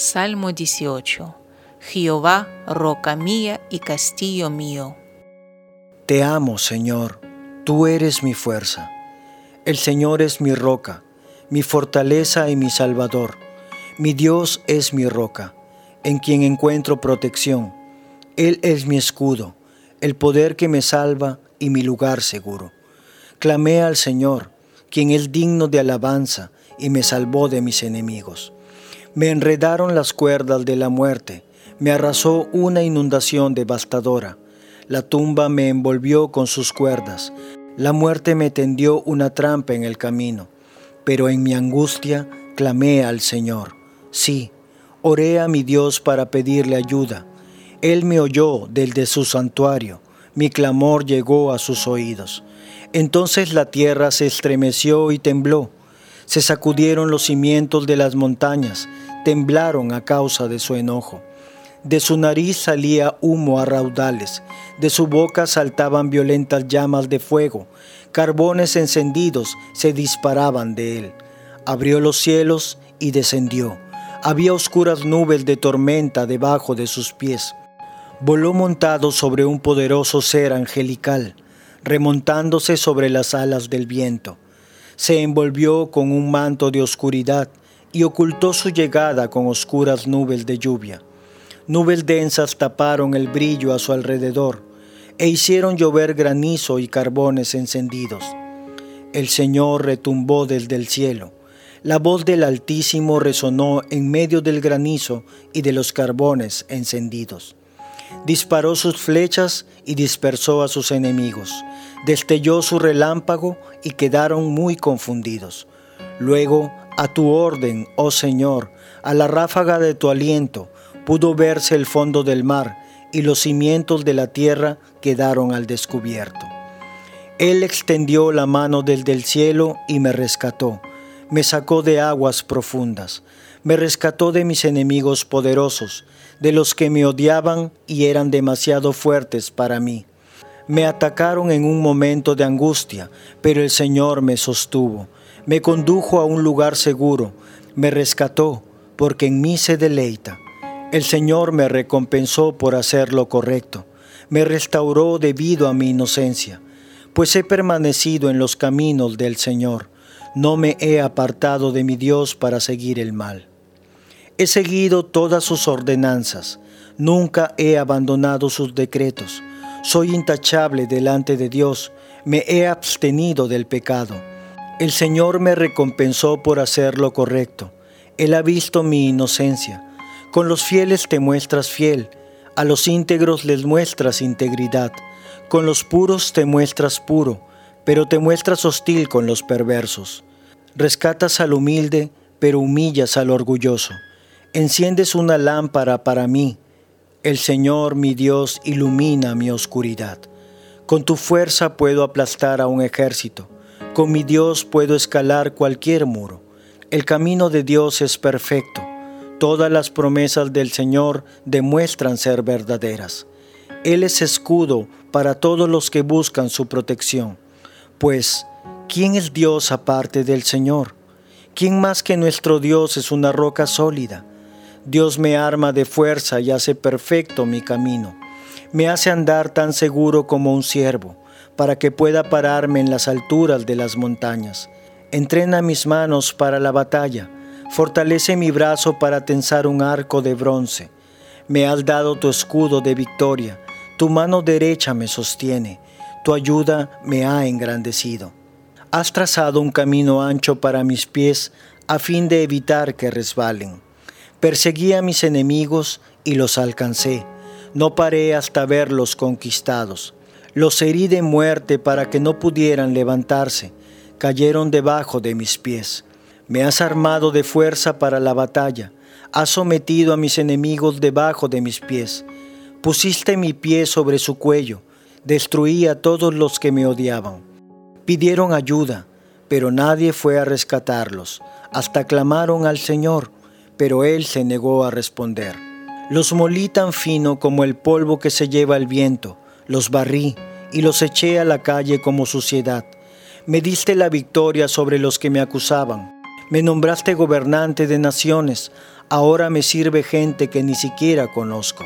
Salmo 18. Jehová, roca mía y castillo mío. Te amo, Señor, tú eres mi fuerza. El Señor es mi roca, mi fortaleza y mi salvador. Mi Dios es mi roca, en quien encuentro protección. Él es mi escudo, el poder que me salva y mi lugar seguro. Clamé al Señor, quien es digno de alabanza, y me salvó de mis enemigos. Me enredaron las cuerdas de la muerte, me arrasó una inundación devastadora. La tumba me envolvió con sus cuerdas, la muerte me tendió una trampa en el camino, pero en mi angustia clamé al Señor. Sí, oré a mi Dios para pedirle ayuda. Él me oyó desde su santuario, mi clamor llegó a sus oídos. Entonces la tierra se estremeció y tembló, se sacudieron los cimientos de las montañas, temblaron a causa de su enojo. De su nariz salía humo a raudales, de su boca saltaban violentas llamas de fuego, carbones encendidos se disparaban de él. Abrió los cielos y descendió. Había oscuras nubes de tormenta debajo de sus pies. Voló montado sobre un poderoso ser angelical, remontándose sobre las alas del viento. Se envolvió con un manto de oscuridad y ocultó su llegada con oscuras nubes de lluvia. Nubes densas taparon el brillo a su alrededor e hicieron llover granizo y carbones encendidos. El Señor retumbó desde el cielo. La voz del Altísimo resonó en medio del granizo y de los carbones encendidos. Disparó sus flechas y dispersó a sus enemigos. Destelló su relámpago y quedaron muy confundidos. Luego a tu orden, oh Señor, a la ráfaga de tu aliento, pudo verse el fondo del mar y los cimientos de la tierra quedaron al descubierto. Él extendió la mano desde el cielo y me rescató, me sacó de aguas profundas, me rescató de mis enemigos poderosos, de los que me odiaban y eran demasiado fuertes para mí. Me atacaron en un momento de angustia, pero el Señor me sostuvo. Me condujo a un lugar seguro, me rescató, porque en mí se deleita. El Señor me recompensó por hacer lo correcto, me restauró debido a mi inocencia, pues he permanecido en los caminos del Señor, no me he apartado de mi Dios para seguir el mal. He seguido todas sus ordenanzas, nunca he abandonado sus decretos, soy intachable delante de Dios, me he abstenido del pecado el Señor me recompensó por hacer lo correcto. Él ha visto mi inocencia. Con los fieles te muestras fiel, a los íntegros les muestras integridad. Con los puros te muestras puro, pero te muestras hostil con los perversos. Rescatas al humilde, pero humillas al orgulloso. Enciendes una lámpara para mí. El Señor, mi Dios, ilumina mi oscuridad. Con tu fuerza puedo aplastar a un ejército con mi Dios puedo escalar cualquier muro. El camino de Dios es perfecto. Todas las promesas del Señor demuestran ser verdaderas. Él es escudo para todos los que buscan su protección. Pues, ¿quién es Dios aparte del Señor? ¿Quién más que nuestro Dios es una roca sólida? Dios me arma de fuerza y hace perfecto mi camino. Me hace andar tan seguro como un siervo para que pueda pararme en las alturas de las montañas. Entrena mis manos para la batalla, fortalece mi brazo para tensar un arco de bronce. Me has dado tu escudo de victoria, tu mano derecha me sostiene, tu ayuda me ha engrandecido. Has trazado un camino ancho para mis pies a fin de evitar que resbalen. Perseguí a mis enemigos y los alcancé. No paré hasta verlos conquistados. Los herí de muerte para que no pudieran levantarse. Cayeron debajo de mis pies. Me has armado de fuerza para la batalla. Has sometido a mis enemigos debajo de mis pies. Pusiste mi pie sobre su cuello. Destruí a todos los que me odiaban. Pidieron ayuda, pero nadie fue a rescatarlos. Hasta clamaron al Señor, pero Él se negó a responder. Los molí tan fino como el polvo que se lleva el viento. Los barrí y los eché a la calle como suciedad. Me diste la victoria sobre los que me acusaban. Me nombraste gobernante de naciones. Ahora me sirve gente que ni siquiera conozco.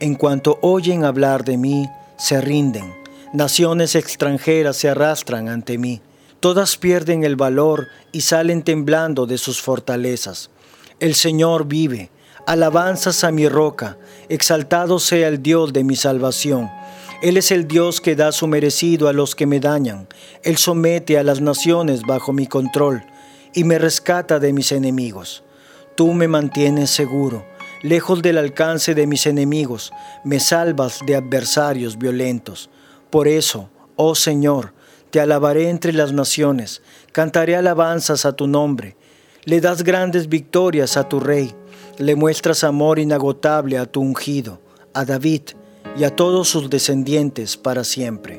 En cuanto oyen hablar de mí, se rinden. Naciones extranjeras se arrastran ante mí. Todas pierden el valor y salen temblando de sus fortalezas. El Señor vive. Alabanzas a mi roca. Exaltado sea el Dios de mi salvación. Él es el Dios que da su merecido a los que me dañan. Él somete a las naciones bajo mi control y me rescata de mis enemigos. Tú me mantienes seguro, lejos del alcance de mis enemigos, me salvas de adversarios violentos. Por eso, oh Señor, te alabaré entre las naciones, cantaré alabanzas a tu nombre. Le das grandes victorias a tu rey, le muestras amor inagotable a tu ungido, a David y a todos sus descendientes para siempre.